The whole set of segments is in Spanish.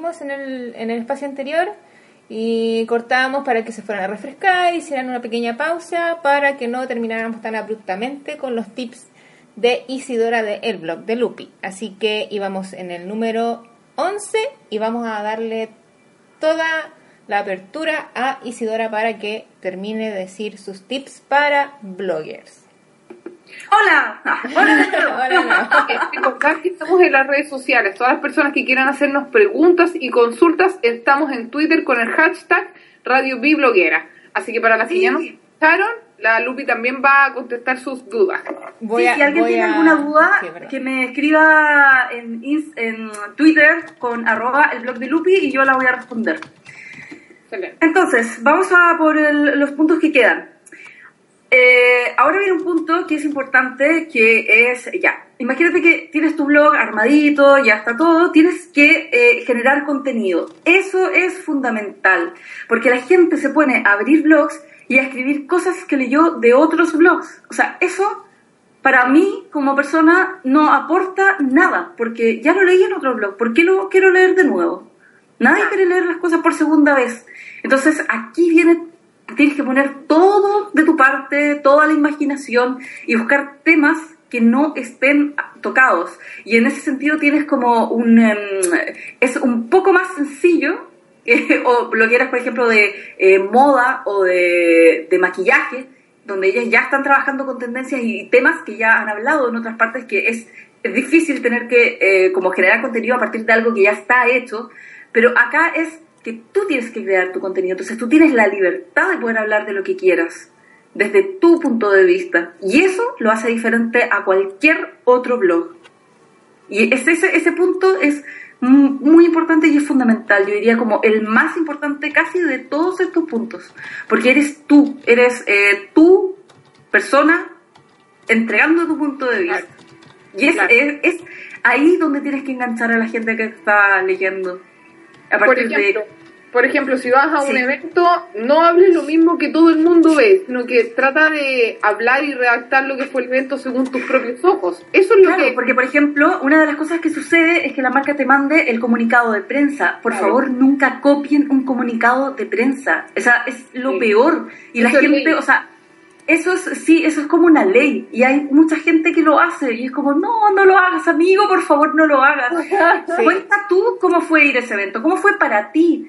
En el, en el espacio anterior y cortábamos para que se fueran a refrescar, hicieran una pequeña pausa para que no termináramos tan abruptamente con los tips de Isidora de El Blog de Lupi. Así que íbamos en el número 11 y vamos a darle toda la apertura a Isidora para que termine de decir sus tips para bloggers. Hola, hola, hola. que estamos en las redes sociales. Todas las personas que quieran hacernos preguntas y consultas, estamos en Twitter con el hashtag Radio Bibloguera. Así que para las que ya nos escucharon, la Lupi también va a contestar sus dudas. si alguien tiene alguna duda, que me escriba en, en Twitter con arroba el blog de Lupi y yo la voy a responder. Entonces, vamos a por los puntos que quedan. Eh, ahora viene un punto que es importante, que es, ya, imagínate que tienes tu blog armadito, ya está todo, tienes que eh, generar contenido. Eso es fundamental, porque la gente se pone a abrir blogs y a escribir cosas que leyó de otros blogs. O sea, eso para mí como persona no aporta nada, porque ya lo leí en otro blog, ¿por qué lo quiero leer de nuevo? Nadie quiere leer las cosas por segunda vez. Entonces aquí viene tienes que poner todo toda la imaginación y buscar temas que no estén tocados. Y en ese sentido tienes como un... Em, es un poco más sencillo, o lo quieras, por ejemplo, de eh, moda o de, maquillaje, donde ellas ya están trabajando con tendencias y temas que ya han hablado en otras partes, que es, difícil tener que eh, como generar contenido a partir de algo que ya está hecho, pero acá es que tú tienes que crear tu contenido. Entonces tú tienes la libertad de poder hablar de lo que quieras, desde tu punto de vista. Y eso lo hace diferente a cualquier otro blog. Y ese, ese punto es muy importante y es fundamental. Yo diría como el más importante casi de todos estos puntos. Porque eres tú, eres eh, tú, persona, entregando tu punto de vista. Y es, es ahí donde tienes que enganchar a la gente que está leyendo por ejemplo, por ejemplo, si vas a un evento, no hables lo mismo que todo el mundo ve, sino que trata de hablar y redactar lo que fue el evento según tus propios ojos. Eso es lo claro, porque por ejemplo, una de las cosas que sucede es que la marca te mande el comunicado de prensa. Por favor, nunca copien un comunicado de prensa. Esa es lo peor. Y la gente, o sea, eso es, sí, eso es como una ley y hay mucha gente que lo hace y es como, no, no lo hagas, amigo, por favor, no lo hagas. Cuenta tú cómo fue ir a ese evento, cómo fue para ti,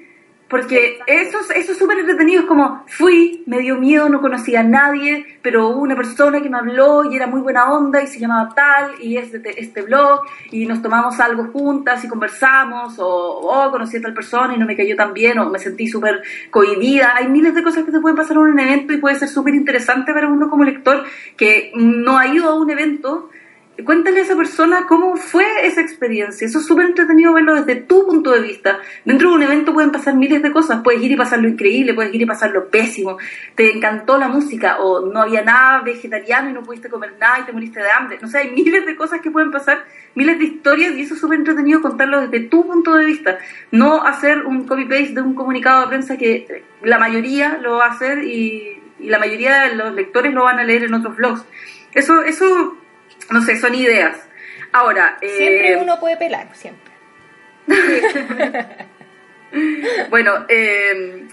porque eso, eso es súper entretenido, es como fui, me dio miedo, no conocía a nadie, pero hubo una persona que me habló y era muy buena onda y se llamaba tal y es de este blog y nos tomamos algo juntas y conversamos o oh, conocí a tal persona y no me cayó tan bien o me sentí súper cohibida. Hay miles de cosas que te pueden pasar en un evento y puede ser súper interesante para uno como lector que no ha ido a un evento cuéntale a esa persona cómo fue esa experiencia. Eso es súper entretenido verlo desde tu punto de vista. Dentro de un evento pueden pasar miles de cosas. Puedes ir y pasar lo increíble, puedes ir y pasar lo pésimo. Te encantó la música o no había nada vegetariano y no pudiste comer nada y te moriste de hambre. No sé, hay miles de cosas que pueden pasar, miles de historias y eso es súper entretenido contarlo desde tu punto de vista. No hacer un copy-paste de un comunicado de prensa que la mayoría lo va a hacer y, y la mayoría de los lectores lo van a leer en otros blogs. Eso, eso no sé, son ideas. Ahora. Siempre eh, uno puede pelar, siempre. bueno, eh,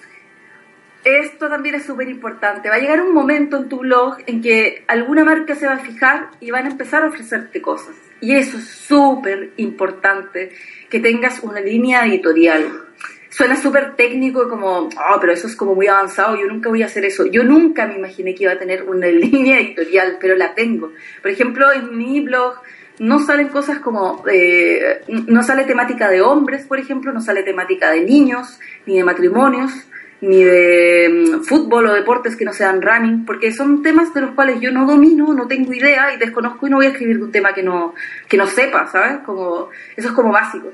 esto también es súper importante. Va a llegar un momento en tu blog en que alguna marca se va a fijar y van a empezar a ofrecerte cosas. Y eso es súper importante, que tengas una línea editorial. Suena súper técnico, como, oh, pero eso es como muy avanzado, yo nunca voy a hacer eso. Yo nunca me imaginé que iba a tener una línea editorial, pero la tengo. Por ejemplo, en mi blog no salen cosas como, eh, no sale temática de hombres, por ejemplo, no sale temática de niños, ni de matrimonios, ni de mm, fútbol o deportes que no sean running, porque son temas de los cuales yo no domino, no tengo idea y desconozco y no voy a escribir un tema que no, que no sepa, ¿sabes? Como, eso es como básico.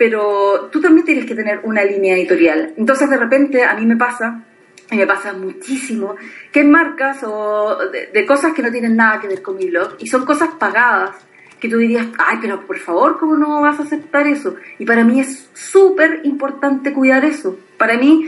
Pero tú también tienes que tener una línea editorial. Entonces de repente a mí me pasa, y me pasa muchísimo, que hay marcas o de, cosas que no tienen nada que ver con mi blog y son cosas pagadas que tú dirías, ay, pero por favor, ¿cómo no vas a aceptar eso? Y para mí es súper importante cuidar eso. Para mí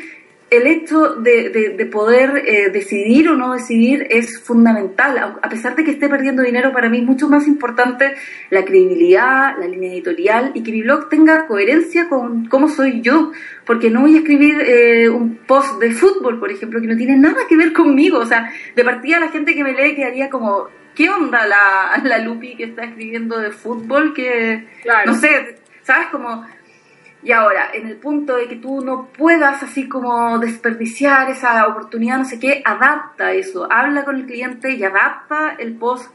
el hecho de, de, poder eh, decidir o no decidir es fundamental. A pesar de que esté perdiendo dinero, para mí es mucho más importante la credibilidad, la línea editorial y que mi blog tenga coherencia con cómo soy yo. Porque no voy a escribir eh, un post de fútbol, por ejemplo, que no tiene nada que ver conmigo. O sea, de partida la gente que me lee quedaría como, ¿qué onda la, la Lupi que está escribiendo de fútbol? Que, no sé, ¿sabes? Como y ahora, en el punto de que tú no puedas así como desperdiciar esa oportunidad, no sé qué, adapta eso, habla con el cliente y adapta el post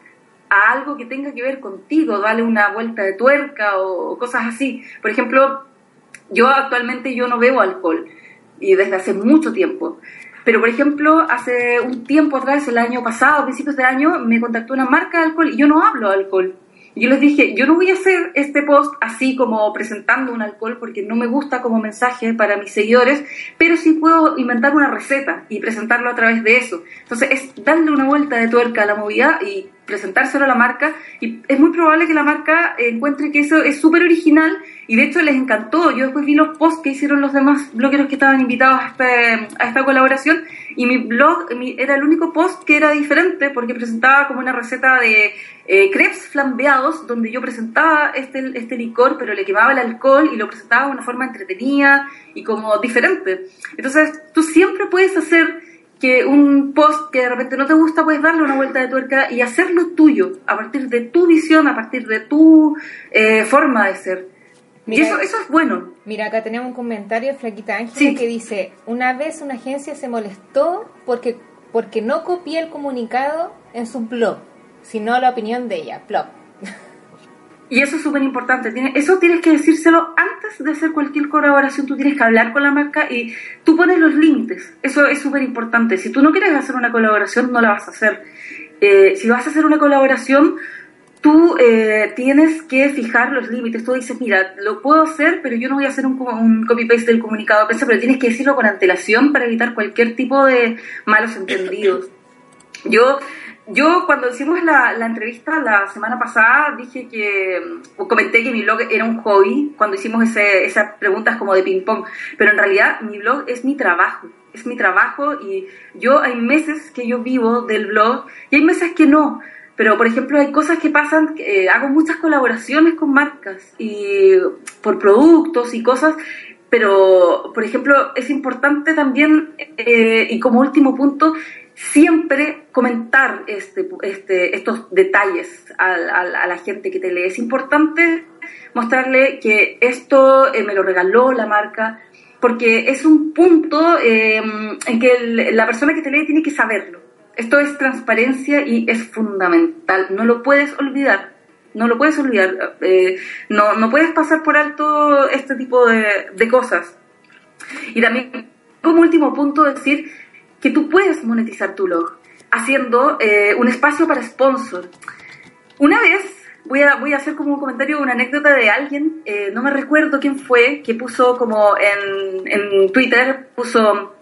a algo que tenga que ver contigo, dale una vuelta de tuerca o cosas así. Por ejemplo, yo actualmente yo no bebo alcohol y desde hace mucho tiempo. Pero, por ejemplo, hace un tiempo atrás, el año pasado, principios de año, me contactó una marca de alcohol y yo no hablo de alcohol yo les dije, yo no voy a hacer este post así como presentando un alcohol porque no me gusta como mensaje para mis seguidores, pero sí puedo inventar una receta y presentarlo a través de eso. Entonces es darle una vuelta de tuerca a la movida y presentárselo a la marca y es muy probable que la marca encuentre que eso es súper original y de hecho les encantó. Yo después vi los posts que hicieron los demás blogueros que estaban invitados a, este, esta colaboración y mi blog era el único post que era diferente porque presentaba como una receta de eh, crepes flambeados donde yo presentaba este, este licor pero le quemaba el alcohol y lo presentaba de una forma entretenida y como diferente. Entonces tú siempre puedes hacer que un post que de repente no te gusta, puedes darle una vuelta de tuerca y hacerlo tuyo, a partir de tu visión, a partir de tu eh, forma de ser y eso, eso es bueno. Mira, acá tenemos un comentario de Flaquita Ángel que dice, una vez una agencia se molestó porque, porque no copié el comunicado en su blog, sino la opinión de ella, blog. Y eso es súper importante. Eso tienes que decírselo antes de hacer cualquier colaboración. Tú tienes que hablar con la marca y tú pones los límites. Eso es súper importante. Si tú no quieres hacer una colaboración, no la vas a hacer. Eh, si vas a hacer una colaboración, tú eh, tienes que fijar los límites. Tú dices, mira, lo puedo hacer, pero yo no voy a hacer un, un copy-paste del comunicado de prensa, pero tienes que decirlo con antelación para evitar cualquier tipo de malos entendidos. Yo, yo cuando hicimos la, la entrevista la semana pasada, dije que, comenté que mi blog era un hobby, cuando hicimos ese, esas preguntas como de ping-pong, pero en realidad mi blog es mi trabajo es mi trabajo y yo hay meses que yo vivo del blog y hay meses que no. Pero, por ejemplo, hay cosas que pasan, eh, hago muchas colaboraciones con marcas y por productos y cosas, pero, por ejemplo, es importante también, eh, y como último punto, siempre comentar este, este, estos detalles a, la gente que te lee. Es importante mostrarle que esto eh, me lo regaló la marca, porque es un punto en que la persona que te lee tiene que saberlo. Esto es transparencia y es fundamental. No lo puedes olvidar. No lo puedes olvidar. Eh, no, no puedes pasar por alto este tipo de, cosas. Y también, como último punto, decir que tú puedes monetizar tu blog haciendo eh, un espacio para sponsor. Una vez voy a, voy a hacer como un comentario, una anécdota de alguien, eh, no me recuerdo quién fue, que puso como en, en Twitter, puso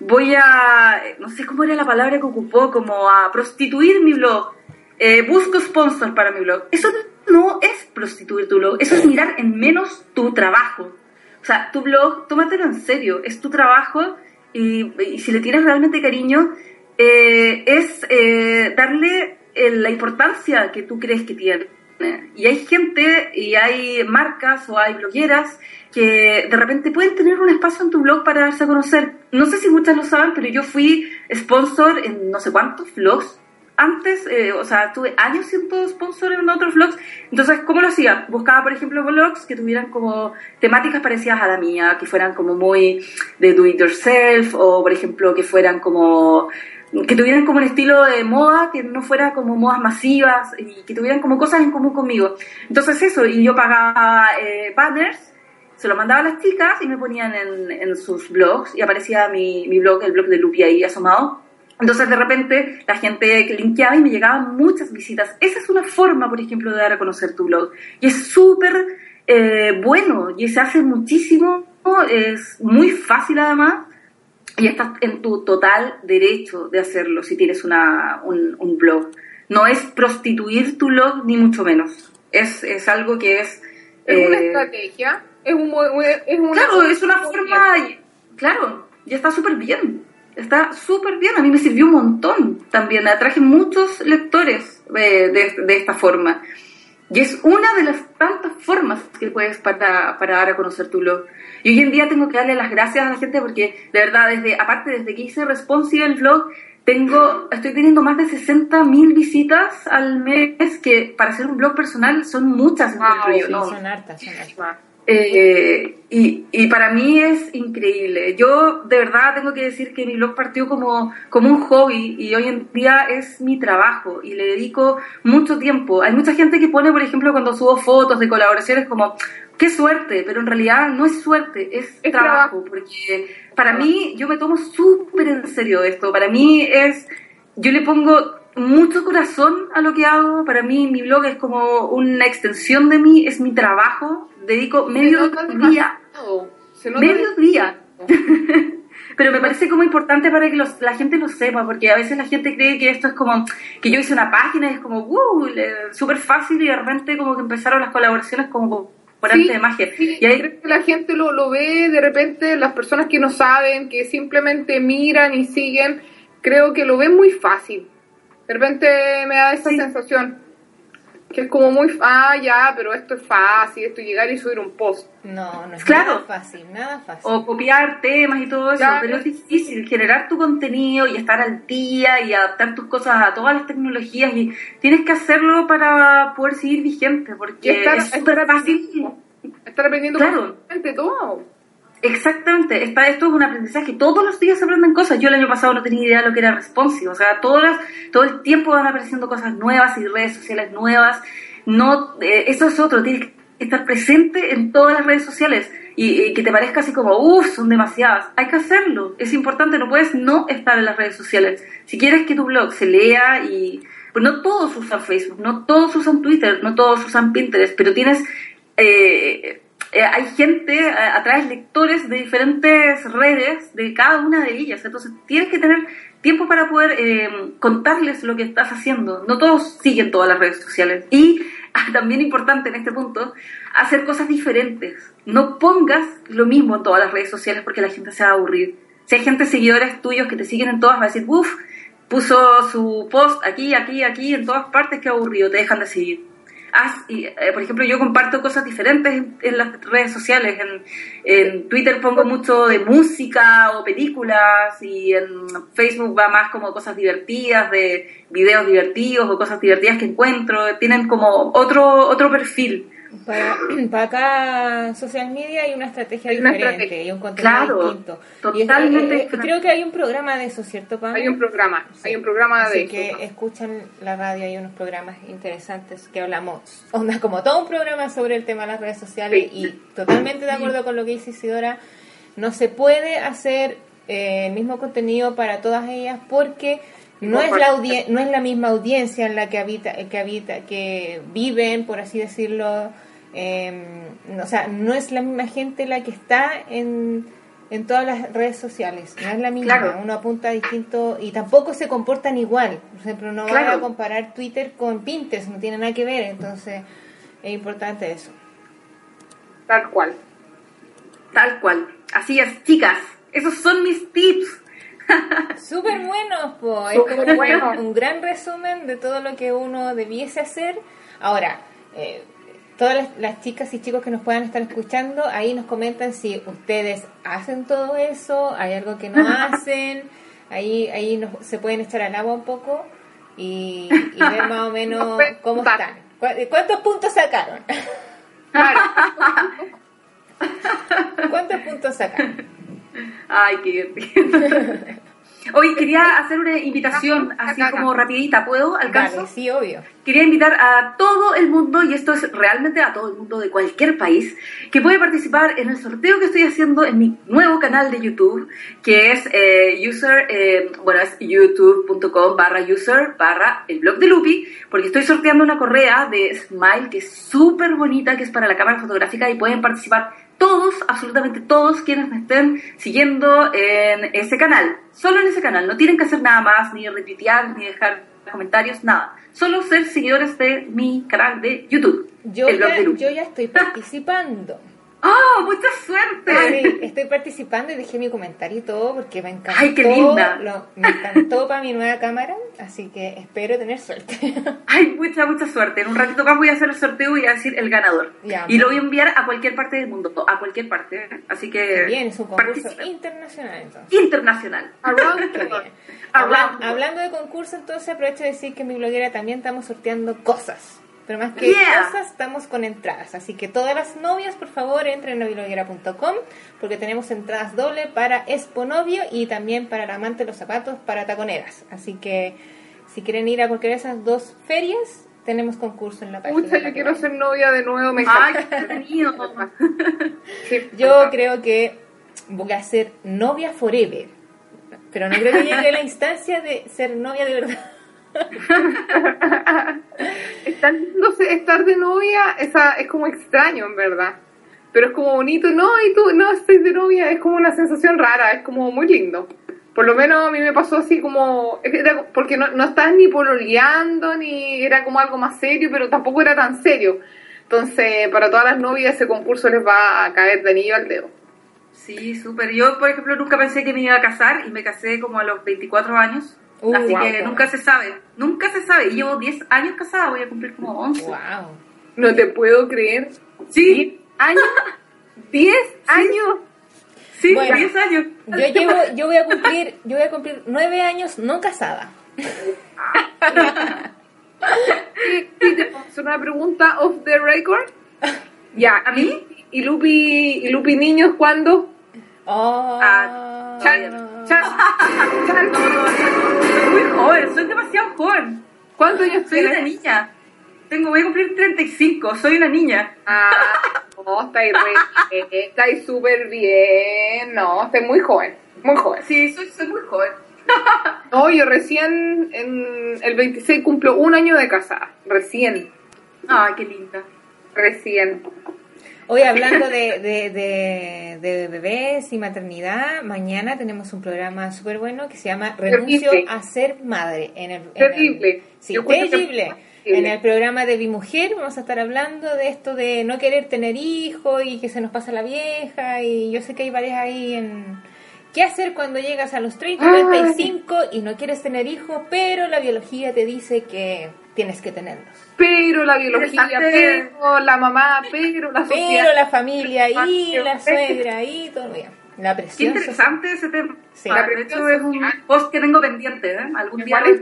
voy a, no sé cómo era la palabra que ocupó, como a prostituir mi blog. Eh, busco sponsor para mi blog. Eso no es prostituir tu blog, eso es mirar en menos tu trabajo. O sea, tu blog, tómatelo en serio, es tu trabajo y, si le tienes realmente cariño, eh, es eh, darle la importancia que tú crees que tiene. Y hay gente y hay marcas o hay blogueras que de repente pueden tener un espacio en tu blog para darse a conocer. No sé si muchas lo saben, pero yo fui sponsor en no sé cuántos vlogs. Antes, eh, o sea, tuve años siendo sponsor en otros vlogs. Entonces, ¿cómo lo hacía? Buscaba, por ejemplo, vlogs que tuvieran como temáticas parecidas a la mía, que fueran como muy de do it yourself, o por ejemplo, que fueran como que tuvieran como un estilo de moda, que no fuera como modas masivas y que tuvieran como cosas en común conmigo. Entonces eso, y yo pagaba eh, banners se lo mandaba a las chicas y me ponían en, en sus blogs y aparecía mi, mi, blog, el blog de Lupi ahí asomado. Entonces de repente la gente linkeaba y me llegaban muchas visitas. Esa es una forma, por ejemplo, de dar a conocer tu blog. Y es súper eh, bueno y se hace muchísimo, es muy fácil además y estás en tu total derecho de hacerlo si tienes una, un, blog. No es prostituir tu blog ni mucho menos. Es, es algo que es... Es una eh, estrategia, es, un, es una... Claro, es una forma... Claro, ya está súper bien. Está súper bien, a mí me sirvió un montón también. Atraje muchos lectores eh, de, de esta forma. Y es una de las tantas formas que puedes para, para dar a conocer tu blog. Y hoy en día tengo que darle las gracias a la gente porque, de verdad, desde aparte desde que hice Responsive el blog, tengo, estoy teniendo más de 60.000 visitas al mes, que para hacer un blog personal son muchas. son hartas, son hartas. Eh, y, y, para mí es increíble. Yo de verdad tengo que decir que mi blog partió como, como un hobby y hoy en día es mi trabajo y le dedico mucho tiempo. Hay mucha gente que pone, por ejemplo, cuando subo fotos de colaboraciones como, qué suerte, pero en realidad no es suerte, es, trabajo, porque para mí yo me tomo súper en serio esto. Para mí es, yo le pongo mucho corazón a lo que hago. Para mí mi blog es como una extensión de mí, es mi trabajo. Dedico medio día. Medio día. Pero me parece como importante para que la gente lo sepa, porque a veces la gente cree que esto es como que yo hice una página y es como, uh, súper fácil y de repente como que empezaron las colaboraciones como por arte de magia. y ahí... que la gente lo, lo ve de repente, las personas que no saben, que simplemente miran y siguen, creo que lo ven muy fácil de repente me da esa sensación que es como muy, ah, ya, pero esto es fácil, esto es llegar y subir un post. No, no es nada fácil, nada fácil. O copiar temas y todo eso, pero es difícil generar tu contenido y estar al día y adaptar tus cosas a todas las tecnologías y tienes que hacerlo para poder seguir vigente, porque es súper fácil. Estar aprendiendo claro. todo. Exactamente, está, esto es un aprendizaje, todos los días se aprenden cosas. Yo el año pasado no tenía idea de lo que era responsive, o sea, todas, todo el tiempo van apareciendo cosas nuevas y redes sociales nuevas. No, eh, eso es otro, tienes que estar presente en todas las redes sociales y, que te parezca así como, uff, son demasiadas. Hay que hacerlo, es importante, no puedes no estar en las redes sociales. Si quieres que tu blog se lea y... Pues no todos usan Facebook, no todos usan Twitter, no todos usan Pinterest, pero tienes... Eh, eh, hay gente, eh, atraes lectores de diferentes redes, de cada una de ellas. Entonces tienes que tener tiempo para poder eh, contarles lo que estás haciendo. No todos siguen todas las redes sociales. Y ah, también importante en este punto, hacer cosas diferentes. No pongas lo mismo en todas las redes sociales porque la gente se va a aburrir. Si hay gente, seguidores tuyos que te siguen en todas, va a decir, uff, puso su post aquí, aquí, aquí, en todas partes, qué aburrido, te dejan de seguir y, eh, por ejemplo, yo comparto cosas diferentes en, las redes sociales. En, en, Twitter pongo mucho de música o películas y en Facebook va más como cosas divertidas, de videos divertidos o cosas divertidas que encuentro. Tienen como otro, otro perfil. Para, para cada social media hay una estrategia diferente y un contenido distinto. Totalmente. Eh, creo que hay un programa de eso, ¿cierto, Pam? Hay un programa, hay un programa de que escuchan la radio, hay unos programas interesantes que hablamos, onda como todo un programa sobre el tema de las redes sociales y totalmente de acuerdo con lo que dice Isidora, no se puede hacer eh, el mismo contenido para todas ellas porque no es la no es la misma audiencia en la que habita que habita que viven por así decirlo eh, o sea no es la misma gente la que está en, en todas las redes sociales no es la misma uno apunta distinto y tampoco se comportan igual. Por ejemplo no van a comparar Twitter con Pinterest no tiene nada que ver entonces es importante eso. Tal cual. Tal cual. Así es chicas esos son mis tips. Súper bueno, pues. Es bueno. un gran resumen de todo lo que uno debiese hacer. Ahora, eh, todas las, chicas y chicos que nos puedan estar escuchando, ahí nos comentan si ustedes hacen todo eso, hay algo que no hacen, ahí, ahí se pueden echar al agua un poco y, ver más o menos cómo están. ¿Cuántos puntos sacaron? ¿Cuántos puntos sacaron? Ay, qué divertido. Hoy quería hacer una invitación así como rapidita, ¿puedo? ¿Alcanzo? sí, obvio. Quería invitar a todo el mundo, y esto es realmente a todo el mundo de cualquier país, que puede participar en el sorteo que estoy haciendo en mi nuevo canal de YouTube, que es eh, user, eh, bueno, es youtube.com barra user barra el blog de Lupi, porque estoy sorteando una correa de Smile que es súper bonita, que es para la cámara fotográfica y pueden participar todos, absolutamente todos quienes me estén siguiendo en ese canal. Solo en ese canal. No tienen que hacer nada más, ni retuitear, ni dejar comentarios, nada. Solo ser seguidores de mi canal de YouTube. Yo, ya, yo ya estoy participando. ¡Oh, mucha suerte! estoy participando y dejé mi comentario y todo porque me encantó. ¡Ay, qué linda! me encantó para mi nueva cámara, así que espero tener suerte. ¡Ay, mucha, mucha suerte! En un ratito más voy a hacer el sorteo y voy a decir el ganador. y lo voy a enviar a cualquier parte del mundo, a cualquier parte. Así que... Bien, es un concurso internacional entonces. Internacional. hablando de concurso, entonces aprovecho de decir que en mi bloguera también estamos sorteando cosas. Pero más que cosas, estamos con entradas. Así que todas las novias, por favor, entren a noviloguera.com porque tenemos entradas doble para Expo Novio y también para el amante de los zapatos para taconeras. Así que si quieren ir a cualquiera de esas dos ferias, tenemos concurso en la página. Pucha, yo quiero ser novia de nuevo, me Yo creo que voy a ser novia forever. Pero no creo que llegue a la instancia de ser novia de verdad. estar de novia, es como extraño, en verdad. Pero es como bonito, no, y tú, no, estoy de novia, es como una sensación rara, es como muy lindo. Por lo menos a mí me pasó así como, porque no, no estás ni pololeando, ni era como algo más serio, pero tampoco era tan serio. Entonces, para todas las novias ese concurso les va a caer de anillo al dedo. Sí, súper. Yo, por ejemplo, nunca pensé que me iba a casar y me casé como a los 24 años. Uh, Así que nunca se sabe, nunca se sabe. Y llevo 10 años casada, voy a cumplir como 11. Wow. No te puedo creer. Sí. ¿Años? 10 años. Sí, 10 años. Yo llevo, yo voy a cumplir, yo voy a cumplir 9 años no casada. ¿Sí, te una pregunta off the record? Ya, ¿a mí? ¿Y Lupi, y Lupi Niños cuándo? Oh. Ah, muy joven, soy demasiado joven. ¿Cuántos años Soy una niña. Tengo, voy a cumplir 35, soy una niña. Ah, no, estáis re, estáis súper bien. No, estoy muy joven, muy joven. Sí, soy, soy muy joven. no, yo recién, en el 26 cumplo un año de casada, recién. Ay, qué linda. Recién. Hoy hablando de, de, bebés y maternidad, mañana tenemos un programa súper bueno que se llama Renuncio a ser madre. En el, terrible. sí, terrible. En el programa de Bimujer vamos a estar hablando de esto de no querer tener hijos y que se nos pasa la vieja y yo sé que hay varias ahí en... ¿Qué hacer cuando llegas a los 30, 35 y no quieres tener hijos, pero la biología te dice que tienes que tenerlos? pero la biología, pero la mamá, pero la sociedad. Pero la familia y la suegra y todo bien. La presión. Qué interesante ese tema. Sí. La presión es un post que tengo pendiente, ¿eh? Algún día lo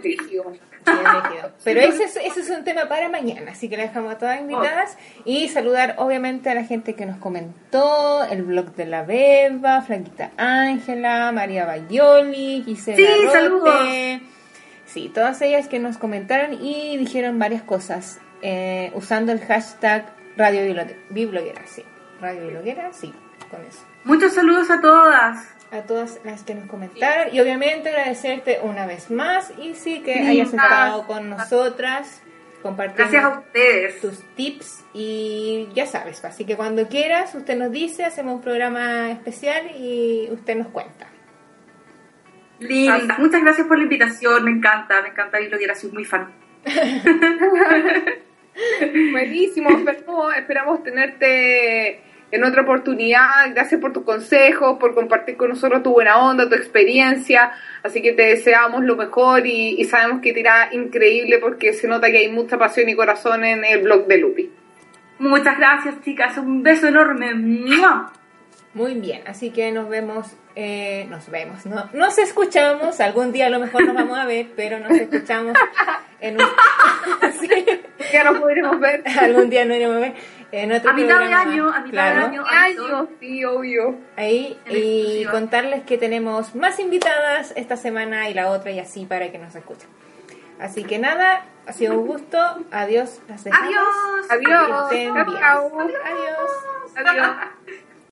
Pero ese es, ese es un tema para mañana, así que le dejamos a todas invitadas y saludar obviamente a la gente que nos comentó, el blog de la Beba, Franquita Ángela, María Bayoli, Gisela sí, saludos. Sí, todas ellas que nos comentaron y dijeron varias cosas eh, usando el hashtag Radio Bibloguera, sí. Radio Bibloguera, sí, con eso. Muchos saludos a todas. A todas las que nos comentaron y obviamente agradecerte una vez más y sí que hayas estado con nosotras compartiendo Gracias a ustedes. tus tips y ya sabes, así que cuando quieras usted nos dice, hacemos un programa especial y usted nos cuenta. Linda, muchas gracias por la invitación, me encanta, me encanta Biblioteca, soy muy fan. Buenísimo, esperamos, tenerte en otra oportunidad. Gracias por tus consejos, por compartir con nosotros tu buena onda, tu experiencia. Así que te deseamos lo mejor y, sabemos que te irá increíble porque se nota que hay mucha pasión y corazón en el blog de Lupi. Muchas gracias, chicas. Un beso enorme. Muy bien, así que nos vemos, eh, nos vemos, no, nos escuchamos, algún día a lo mejor nos vamos a ver, pero nos escuchamos en un... sí. Ya nos podremos ver. Algún día no iremos a ver. En otro a mitad de año, a mitad claro. de año, año, sí, obvio. Ahí, y contarles que tenemos más invitadas esta semana y la otra y así para que nos escuchen. Así que nada, ha sido un gusto, adiós, las dejamos. Adiós. adiós. adiós. adiós.